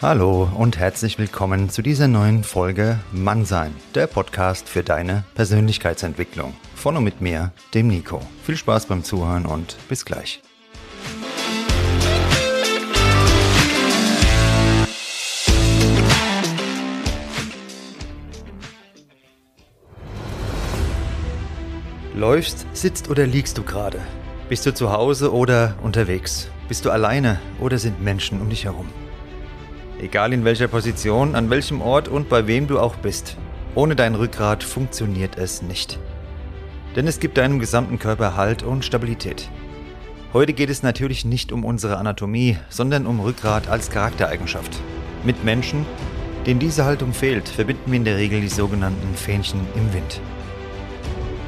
Hallo und herzlich willkommen zu dieser neuen Folge Mannsein, der Podcast für deine Persönlichkeitsentwicklung. Von und mit mir, dem Nico. Viel Spaß beim Zuhören und bis gleich. Läufst, sitzt oder liegst du gerade? Bist du zu Hause oder unterwegs? Bist du alleine oder sind Menschen um dich herum? Egal in welcher Position, an welchem Ort und bei wem du auch bist, ohne dein Rückgrat funktioniert es nicht. Denn es gibt deinem gesamten Körper Halt und Stabilität. Heute geht es natürlich nicht um unsere Anatomie, sondern um Rückgrat als Charaktereigenschaft. Mit Menschen, denen diese Haltung fehlt, verbinden wir in der Regel die sogenannten Fähnchen im Wind.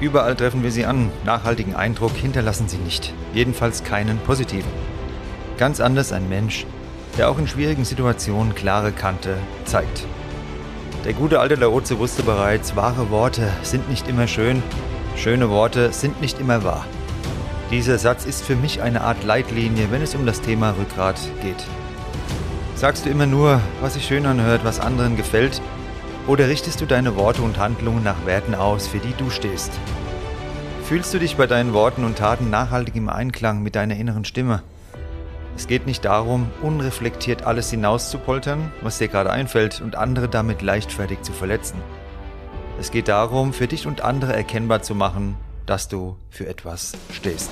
Überall treffen wir sie an, nachhaltigen Eindruck hinterlassen sie nicht, jedenfalls keinen positiven. Ganz anders ein Mensch, der auch in schwierigen Situationen klare Kante zeigt. Der gute alte Laozi wusste bereits, wahre Worte sind nicht immer schön, schöne Worte sind nicht immer wahr. Dieser Satz ist für mich eine Art Leitlinie, wenn es um das Thema Rückgrat geht. Sagst du immer nur, was sich schön anhört, was anderen gefällt, oder richtest du deine Worte und Handlungen nach Werten aus, für die du stehst? Fühlst du dich bei deinen Worten und Taten nachhaltig im Einklang mit deiner inneren Stimme? Es geht nicht darum, unreflektiert alles hinauszupoltern, was dir gerade einfällt, und andere damit leichtfertig zu verletzen. Es geht darum, für dich und andere erkennbar zu machen, dass du für etwas stehst.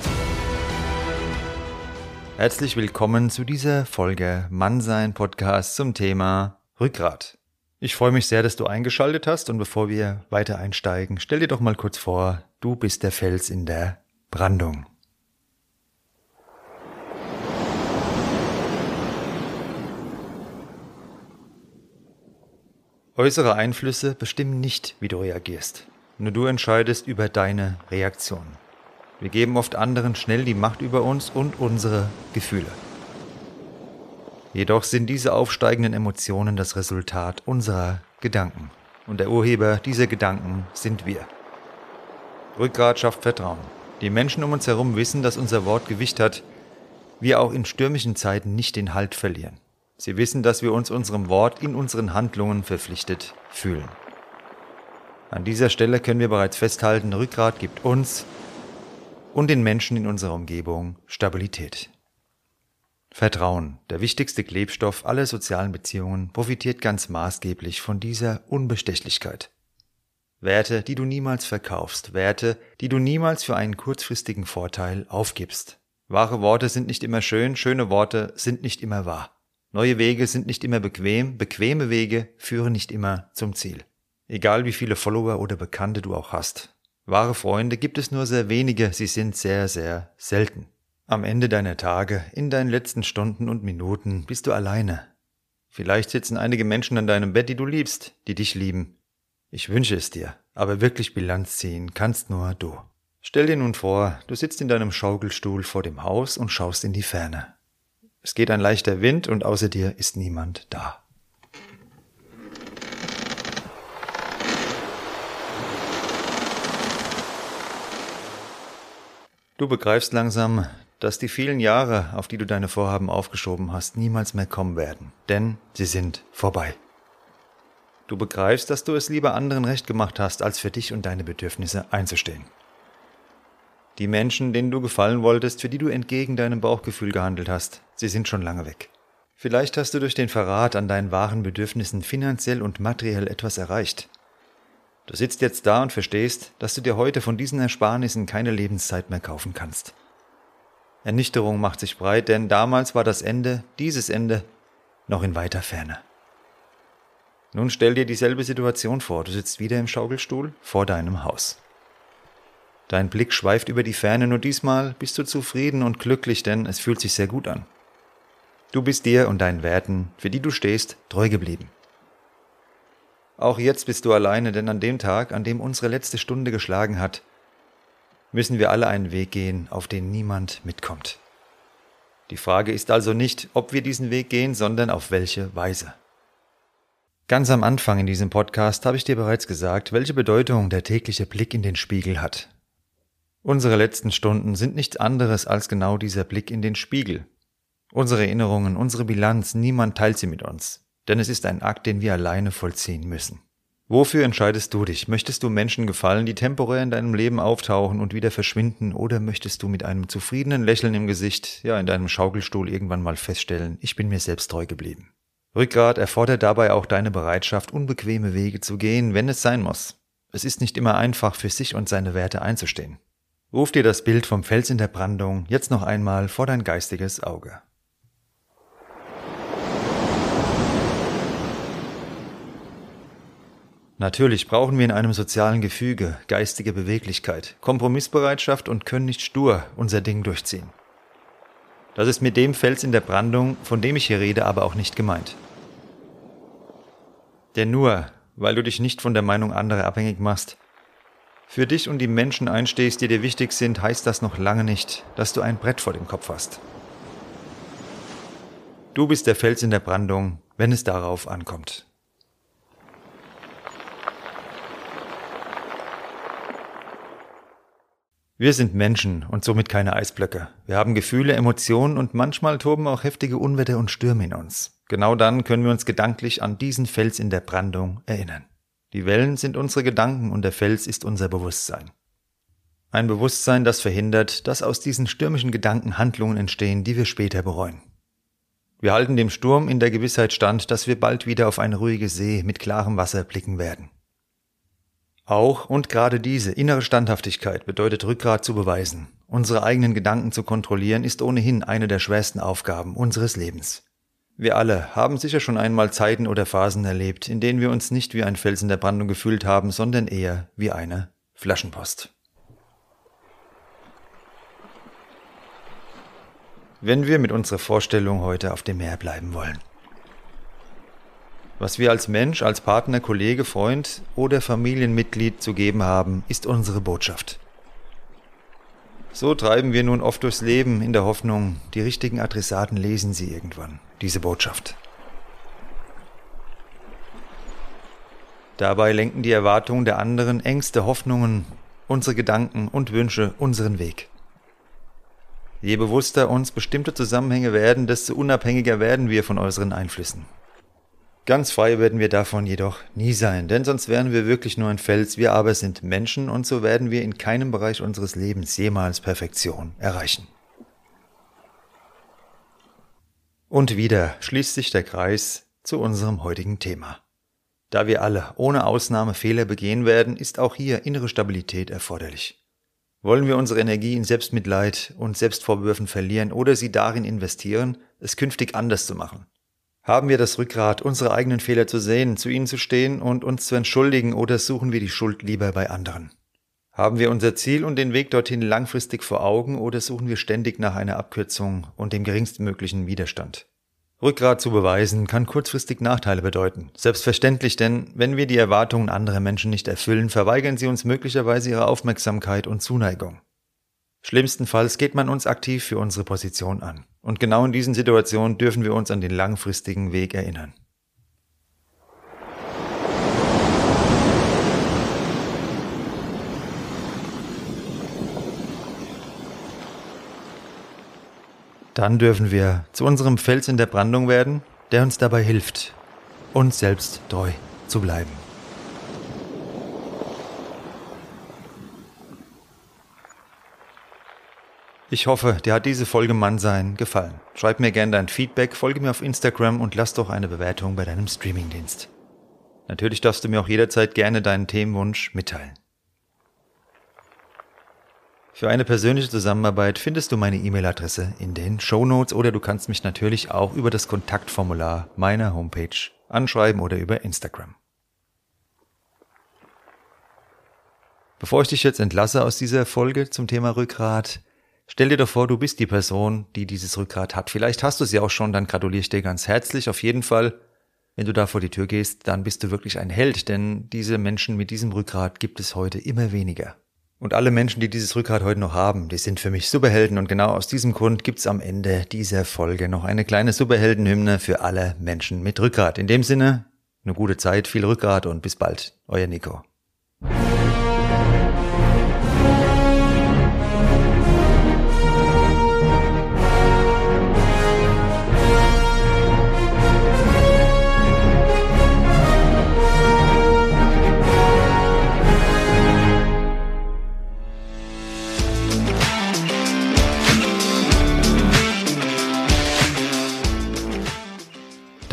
Herzlich willkommen zu dieser Folge Mannsein Podcast zum Thema Rückgrat. Ich freue mich sehr, dass du eingeschaltet hast und bevor wir weiter einsteigen, stell dir doch mal kurz vor, du bist der Fels in der Brandung. Äußere Einflüsse bestimmen nicht, wie du reagierst. Nur du entscheidest über deine Reaktion. Wir geben oft anderen schnell die Macht über uns und unsere Gefühle. Jedoch sind diese aufsteigenden Emotionen das Resultat unserer Gedanken. Und der Urheber dieser Gedanken sind wir. Rückgrat schafft Vertrauen. Die Menschen um uns herum wissen, dass unser Wort Gewicht hat, wir auch in stürmischen Zeiten nicht den Halt verlieren. Sie wissen, dass wir uns unserem Wort in unseren Handlungen verpflichtet fühlen. An dieser Stelle können wir bereits festhalten, Rückgrat gibt uns und den Menschen in unserer Umgebung Stabilität. Vertrauen, der wichtigste Klebstoff aller sozialen Beziehungen, profitiert ganz maßgeblich von dieser Unbestechlichkeit. Werte, die du niemals verkaufst, Werte, die du niemals für einen kurzfristigen Vorteil aufgibst. Wahre Worte sind nicht immer schön, schöne Worte sind nicht immer wahr. Neue Wege sind nicht immer bequem, bequeme Wege führen nicht immer zum Ziel. Egal wie viele Follower oder Bekannte du auch hast. Wahre Freunde gibt es nur sehr wenige, sie sind sehr, sehr selten. Am Ende deiner Tage, in deinen letzten Stunden und Minuten bist du alleine. Vielleicht sitzen einige Menschen an deinem Bett, die du liebst, die dich lieben. Ich wünsche es dir, aber wirklich Bilanz ziehen kannst nur du. Stell dir nun vor, du sitzt in deinem Schaukelstuhl vor dem Haus und schaust in die Ferne. Es geht ein leichter Wind und außer dir ist niemand da. Du begreifst langsam, dass die vielen Jahre, auf die du deine Vorhaben aufgeschoben hast, niemals mehr kommen werden, denn sie sind vorbei. Du begreifst, dass du es lieber anderen recht gemacht hast, als für dich und deine Bedürfnisse einzustehen. Die Menschen, denen du gefallen wolltest, für die du entgegen deinem Bauchgefühl gehandelt hast, sie sind schon lange weg. Vielleicht hast du durch den Verrat an deinen wahren Bedürfnissen finanziell und materiell etwas erreicht. Du sitzt jetzt da und verstehst, dass du dir heute von diesen Ersparnissen keine Lebenszeit mehr kaufen kannst. Ernüchterung macht sich breit, denn damals war das Ende, dieses Ende, noch in weiter Ferne. Nun stell dir dieselbe Situation vor, du sitzt wieder im Schaukelstuhl vor deinem Haus. Dein Blick schweift über die Ferne, nur diesmal bist du zufrieden und glücklich, denn es fühlt sich sehr gut an. Du bist dir und deinen Werten, für die du stehst, treu geblieben. Auch jetzt bist du alleine, denn an dem Tag, an dem unsere letzte Stunde geschlagen hat, müssen wir alle einen Weg gehen, auf den niemand mitkommt. Die Frage ist also nicht, ob wir diesen Weg gehen, sondern auf welche Weise. Ganz am Anfang in diesem Podcast habe ich dir bereits gesagt, welche Bedeutung der tägliche Blick in den Spiegel hat. Unsere letzten Stunden sind nichts anderes als genau dieser Blick in den Spiegel. Unsere Erinnerungen, unsere Bilanz, niemand teilt sie mit uns. denn es ist ein Akt, den wir alleine vollziehen müssen. Wofür entscheidest du dich? Möchtest du Menschen gefallen, die temporär in deinem Leben auftauchen und wieder verschwinden, oder möchtest du mit einem zufriedenen Lächeln im Gesicht, ja, in deinem Schaukelstuhl irgendwann mal feststellen, ich bin mir selbst treu geblieben? Rückgrat erfordert dabei auch deine Bereitschaft, unbequeme Wege zu gehen, wenn es sein muss. Es ist nicht immer einfach, für sich und seine Werte einzustehen. Ruf dir das Bild vom Fels in der Brandung jetzt noch einmal vor dein geistiges Auge. Natürlich brauchen wir in einem sozialen Gefüge geistige Beweglichkeit, Kompromissbereitschaft und können nicht stur unser Ding durchziehen. Das ist mit dem Fels in der Brandung, von dem ich hier rede, aber auch nicht gemeint. Denn nur, weil du dich nicht von der Meinung anderer abhängig machst, für dich und die Menschen einstehst, die dir wichtig sind, heißt das noch lange nicht, dass du ein Brett vor dem Kopf hast. Du bist der Fels in der Brandung, wenn es darauf ankommt. Wir sind Menschen und somit keine Eisblöcke. Wir haben Gefühle, Emotionen und manchmal toben auch heftige Unwetter und Stürme in uns. Genau dann können wir uns gedanklich an diesen Fels in der Brandung erinnern. Die Wellen sind unsere Gedanken und der Fels ist unser Bewusstsein. Ein Bewusstsein, das verhindert, dass aus diesen stürmischen Gedanken Handlungen entstehen, die wir später bereuen. Wir halten dem Sturm in der Gewissheit stand, dass wir bald wieder auf eine ruhige See mit klarem Wasser blicken werden. Auch und gerade diese innere Standhaftigkeit bedeutet Rückgrat zu beweisen. Unsere eigenen Gedanken zu kontrollieren ist ohnehin eine der schwersten Aufgaben unseres Lebens. Wir alle haben sicher schon einmal Zeiten oder Phasen erlebt, in denen wir uns nicht wie ein Fels in der Brandung gefühlt haben, sondern eher wie eine Flaschenpost. Wenn wir mit unserer Vorstellung heute auf dem Meer bleiben wollen. Was wir als Mensch, als Partner, Kollege, Freund oder Familienmitglied zu geben haben, ist unsere Botschaft. So treiben wir nun oft durchs Leben in der Hoffnung, die richtigen Adressaten lesen sie irgendwann, diese Botschaft. Dabei lenken die Erwartungen der anderen, Ängste, Hoffnungen, unsere Gedanken und Wünsche unseren Weg. Je bewusster uns bestimmte Zusammenhänge werden, desto unabhängiger werden wir von äußeren Einflüssen. Ganz frei werden wir davon jedoch nie sein, denn sonst wären wir wirklich nur ein Fels, wir aber sind Menschen und so werden wir in keinem Bereich unseres Lebens jemals Perfektion erreichen. Und wieder schließt sich der Kreis zu unserem heutigen Thema. Da wir alle ohne Ausnahme Fehler begehen werden, ist auch hier innere Stabilität erforderlich. Wollen wir unsere Energie in Selbstmitleid und Selbstvorwürfen verlieren oder sie darin investieren, es künftig anders zu machen? Haben wir das Rückgrat, unsere eigenen Fehler zu sehen, zu ihnen zu stehen und uns zu entschuldigen oder suchen wir die Schuld lieber bei anderen? Haben wir unser Ziel und den Weg dorthin langfristig vor Augen oder suchen wir ständig nach einer Abkürzung und dem geringstmöglichen Widerstand? Rückgrat zu beweisen kann kurzfristig Nachteile bedeuten. Selbstverständlich, denn wenn wir die Erwartungen anderer Menschen nicht erfüllen, verweigern sie uns möglicherweise ihre Aufmerksamkeit und Zuneigung. Schlimmstenfalls geht man uns aktiv für unsere Position an. Und genau in diesen Situationen dürfen wir uns an den langfristigen Weg erinnern. Dann dürfen wir zu unserem Fels in der Brandung werden, der uns dabei hilft, uns selbst treu zu bleiben. Ich hoffe, dir hat diese Folge Mannsein gefallen. Schreib mir gerne dein Feedback, folge mir auf Instagram und lass doch eine Bewertung bei deinem Streamingdienst. Natürlich darfst du mir auch jederzeit gerne deinen Themenwunsch mitteilen. Für eine persönliche Zusammenarbeit findest du meine E-Mail-Adresse in den Show Notes oder du kannst mich natürlich auch über das Kontaktformular meiner Homepage anschreiben oder über Instagram. Bevor ich dich jetzt entlasse aus dieser Folge zum Thema Rückgrat, Stell dir doch vor, du bist die Person, die dieses Rückgrat hat. Vielleicht hast du ja auch schon, dann gratuliere ich dir ganz herzlich. Auf jeden Fall, wenn du da vor die Tür gehst, dann bist du wirklich ein Held, denn diese Menschen mit diesem Rückgrat gibt es heute immer weniger. Und alle Menschen, die dieses Rückgrat heute noch haben, die sind für mich Superhelden und genau aus diesem Grund gibt's am Ende dieser Folge noch eine kleine Superheldenhymne für alle Menschen mit Rückgrat. In dem Sinne, eine gute Zeit, viel Rückgrat und bis bald. Euer Nico.